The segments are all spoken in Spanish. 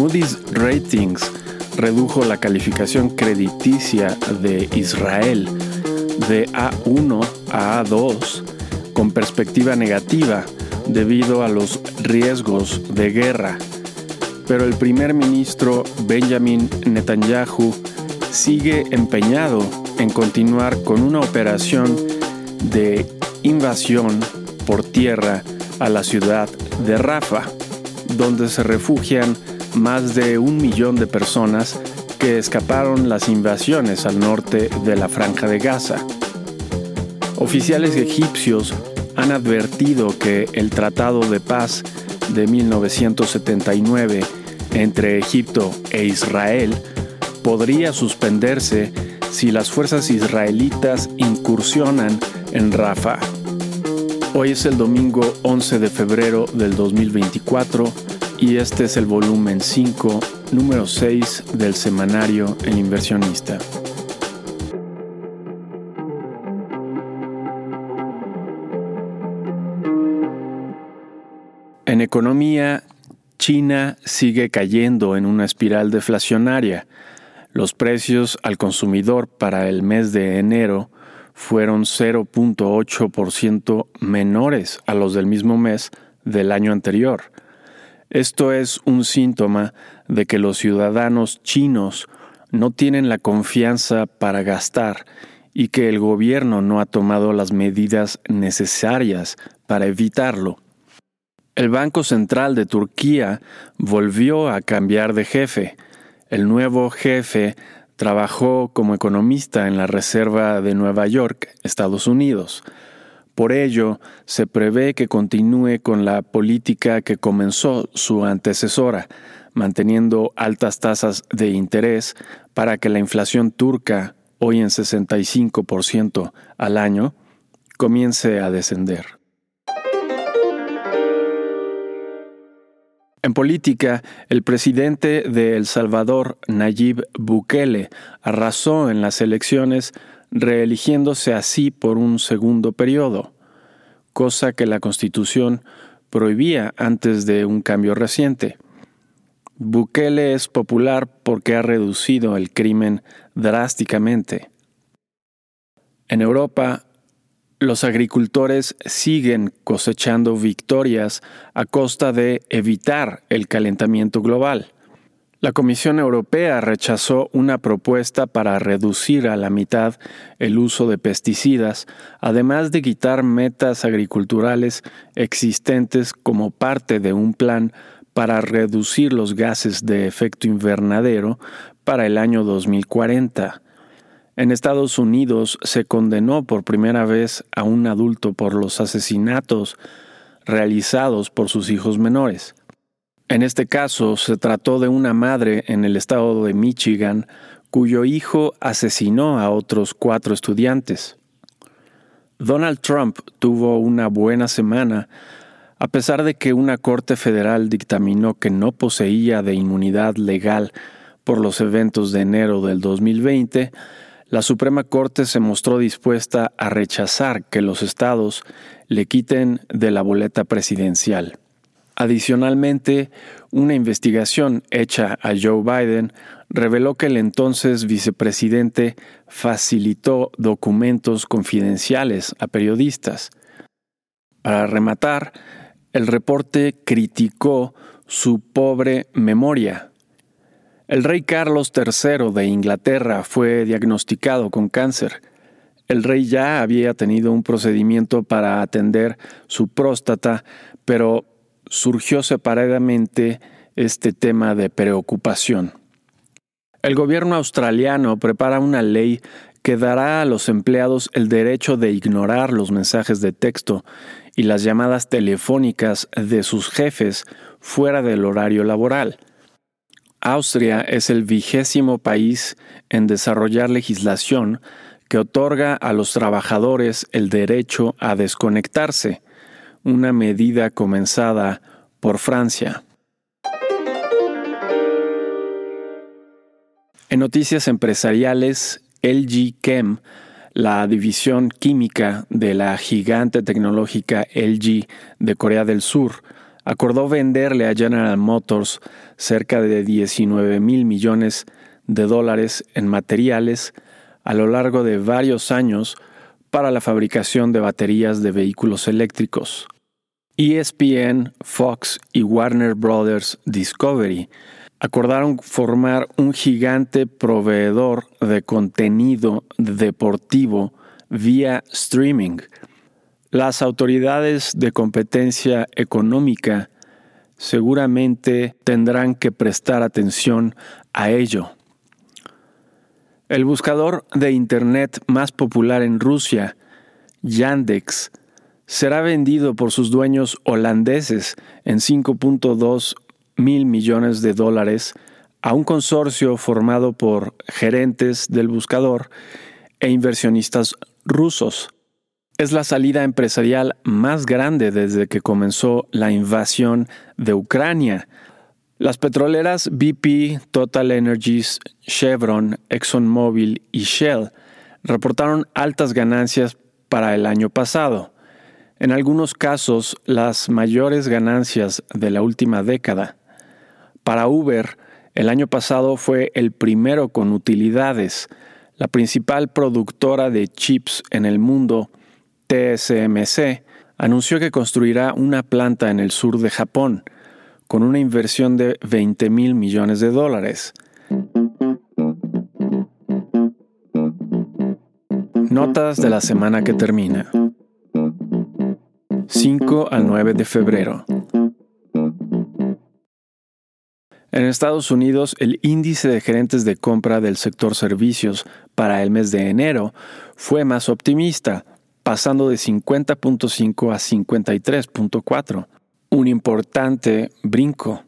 Moody's Ratings redujo la calificación crediticia de Israel de A1 a A2 con perspectiva negativa debido a los riesgos de guerra. Pero el primer ministro Benjamin Netanyahu sigue empeñado en continuar con una operación de invasión por tierra a la ciudad de Rafa, donde se refugian más de un millón de personas que escaparon las invasiones al norte de la franja de Gaza. Oficiales egipcios han advertido que el Tratado de Paz de 1979 entre Egipto e Israel podría suspenderse si las fuerzas israelitas incursionan en Rafah. Hoy es el domingo 11 de febrero del 2024 y este es el volumen 5, número 6 del semanario El inversionista. En economía, China sigue cayendo en una espiral deflacionaria. Los precios al consumidor para el mes de enero fueron 0.8% menores a los del mismo mes del año anterior. Esto es un síntoma de que los ciudadanos chinos no tienen la confianza para gastar y que el gobierno no ha tomado las medidas necesarias para evitarlo. El Banco Central de Turquía volvió a cambiar de jefe. El nuevo jefe trabajó como economista en la Reserva de Nueva York, Estados Unidos. Por ello, se prevé que continúe con la política que comenzó su antecesora, manteniendo altas tasas de interés para que la inflación turca, hoy en 65% al año, comience a descender. En política, el presidente de El Salvador, Nayib Bukele, arrasó en las elecciones, reeligiéndose así por un segundo periodo, cosa que la Constitución prohibía antes de un cambio reciente. Bukele es popular porque ha reducido el crimen drásticamente. En Europa, los agricultores siguen cosechando victorias a costa de evitar el calentamiento global. La Comisión Europea rechazó una propuesta para reducir a la mitad el uso de pesticidas, además de quitar metas agriculturales existentes como parte de un plan para reducir los gases de efecto invernadero para el año 2040. En Estados Unidos se condenó por primera vez a un adulto por los asesinatos realizados por sus hijos menores. En este caso se trató de una madre en el estado de Michigan cuyo hijo asesinó a otros cuatro estudiantes. Donald Trump tuvo una buena semana a pesar de que una corte federal dictaminó que no poseía de inmunidad legal por los eventos de enero del 2020, la Suprema Corte se mostró dispuesta a rechazar que los estados le quiten de la boleta presidencial. Adicionalmente, una investigación hecha a Joe Biden reveló que el entonces vicepresidente facilitó documentos confidenciales a periodistas. Para rematar, el reporte criticó su pobre memoria el rey Carlos III de Inglaterra fue diagnosticado con cáncer. El rey ya había tenido un procedimiento para atender su próstata, pero surgió separadamente este tema de preocupación. El gobierno australiano prepara una ley que dará a los empleados el derecho de ignorar los mensajes de texto y las llamadas telefónicas de sus jefes fuera del horario laboral. Austria es el vigésimo país en desarrollar legislación que otorga a los trabajadores el derecho a desconectarse, una medida comenzada por Francia. En noticias empresariales, LG Chem, la división química de la gigante tecnológica LG de Corea del Sur, acordó venderle a General Motors cerca de 19 mil millones de dólares en materiales a lo largo de varios años para la fabricación de baterías de vehículos eléctricos. ESPN, Fox y Warner Brothers Discovery acordaron formar un gigante proveedor de contenido deportivo vía streaming. Las autoridades de competencia económica seguramente tendrán que prestar atención a ello. El buscador de Internet más popular en Rusia, Yandex, será vendido por sus dueños holandeses en 5.2 mil millones de dólares a un consorcio formado por gerentes del buscador e inversionistas rusos. Es la salida empresarial más grande desde que comenzó la invasión de Ucrania. Las petroleras BP, Total Energies, Chevron, ExxonMobil y Shell reportaron altas ganancias para el año pasado, en algunos casos las mayores ganancias de la última década. Para Uber, el año pasado fue el primero con utilidades. La principal productora de chips en el mundo, TSMC, anunció que construirá una planta en el sur de Japón, con una inversión de 20 mil millones de dólares. Notas de la semana que termina. 5 al 9 de febrero. En Estados Unidos, el índice de gerentes de compra del sector servicios para el mes de enero fue más optimista, pasando de 50.5 a 53.4, un importante brinco.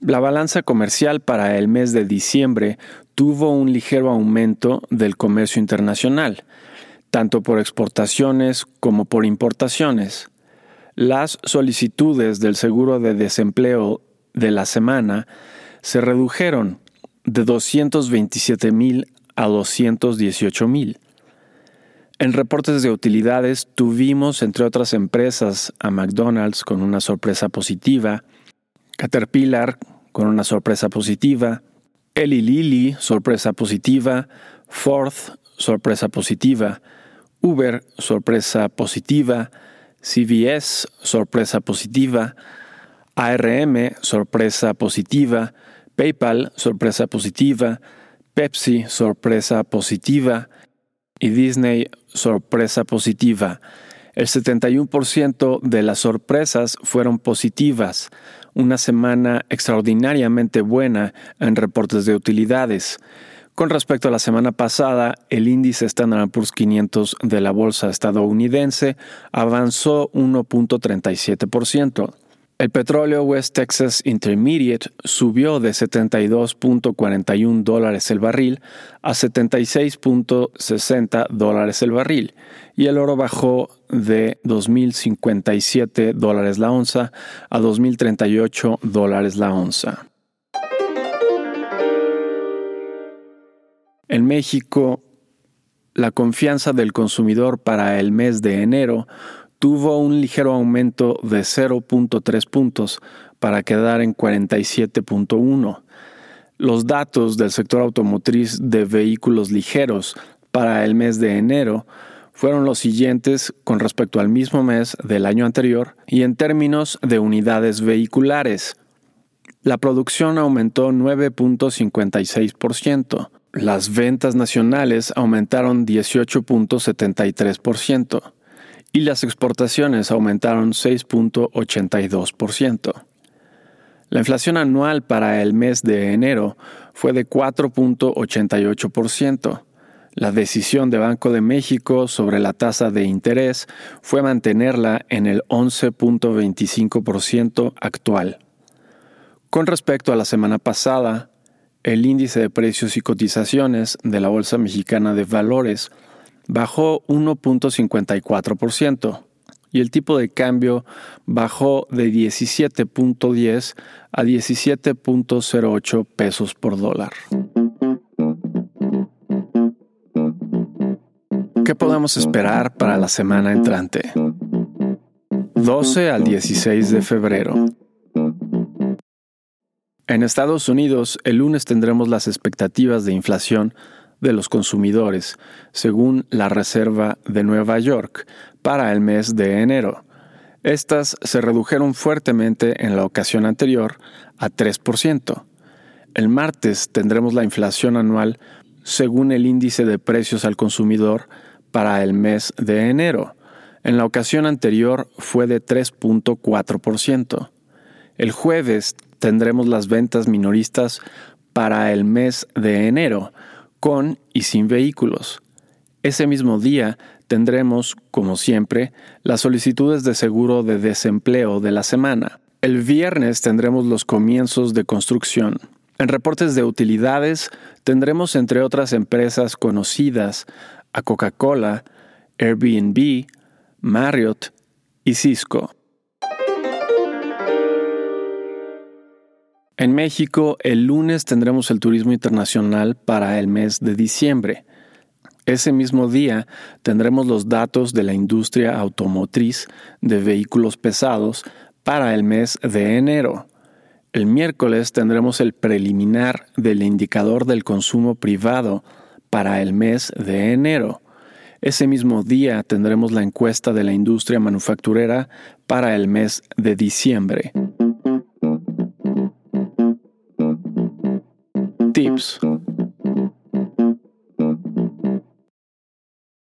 La balanza comercial para el mes de diciembre tuvo un ligero aumento del comercio internacional, tanto por exportaciones como por importaciones. Las solicitudes del seguro de desempleo de la semana se redujeron de 227 mil a 218 mil. En reportes de utilidades tuvimos, entre otras empresas, a McDonald's con una sorpresa positiva, Caterpillar con una sorpresa positiva, Eli Lilly, sorpresa positiva, Ford, sorpresa positiva, Uber, sorpresa positiva, CVS, sorpresa positiva, ARM, sorpresa positiva, PayPal, sorpresa positiva, Pepsi, sorpresa positiva y Disney, sorpresa positiva. El 71% de las sorpresas fueron positivas, una semana extraordinariamente buena en reportes de utilidades. Con respecto a la semana pasada, el índice Standard Poor's 500 de la bolsa estadounidense avanzó 1.37%. El petróleo West Texas Intermediate subió de 72.41 dólares el barril a 76.60 dólares el barril y el oro bajó de 2.057 dólares la onza a 2.038 dólares la onza. En México, la confianza del consumidor para el mes de enero tuvo un ligero aumento de 0.3 puntos para quedar en 47.1. Los datos del sector automotriz de vehículos ligeros para el mes de enero fueron los siguientes con respecto al mismo mes del año anterior y en términos de unidades vehiculares. La producción aumentó 9.56%. Las ventas nacionales aumentaron 18.73% y las exportaciones aumentaron 6.82%. La inflación anual para el mes de enero fue de 4.88%. La decisión de Banco de México sobre la tasa de interés fue mantenerla en el 11.25% actual. Con respecto a la semana pasada, el índice de precios y cotizaciones de la Bolsa Mexicana de Valores bajó 1.54% y el tipo de cambio bajó de 17.10 a 17.08 pesos por dólar. ¿Qué podemos esperar para la semana entrante? 12 al 16 de febrero. En Estados Unidos, el lunes tendremos las expectativas de inflación de los consumidores, según la Reserva de Nueva York, para el mes de enero. Estas se redujeron fuertemente en la ocasión anterior a 3%. El martes tendremos la inflación anual según el índice de precios al consumidor para el mes de enero. En la ocasión anterior fue de 3.4%. El jueves tendremos las ventas minoristas para el mes de enero, con y sin vehículos. Ese mismo día tendremos, como siempre, las solicitudes de seguro de desempleo de la semana. El viernes tendremos los comienzos de construcción. En reportes de utilidades tendremos, entre otras empresas conocidas, a Coca-Cola, Airbnb, Marriott y Cisco. En México, el lunes tendremos el turismo internacional para el mes de diciembre. Ese mismo día tendremos los datos de la industria automotriz de vehículos pesados para el mes de enero. El miércoles tendremos el preliminar del indicador del consumo privado para el mes de enero. Ese mismo día tendremos la encuesta de la industria manufacturera para el mes de diciembre.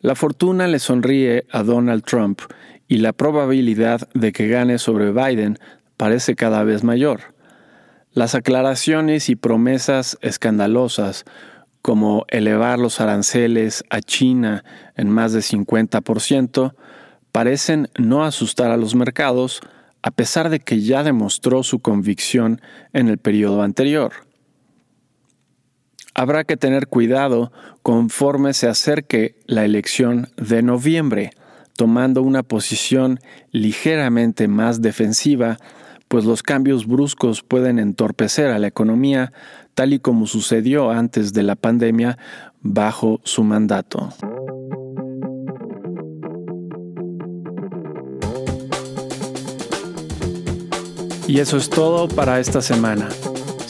La fortuna le sonríe a Donald Trump y la probabilidad de que gane sobre Biden parece cada vez mayor. Las aclaraciones y promesas escandalosas como elevar los aranceles a China en más de 50%, parecen no asustar a los mercados, a pesar de que ya demostró su convicción en el periodo anterior habrá que tener cuidado conforme se acerque la elección de noviembre, tomando una posición ligeramente más defensiva, pues los cambios bruscos pueden entorpecer a la economía, tal y como sucedió antes de la pandemia bajo su mandato. Y eso es todo para esta semana.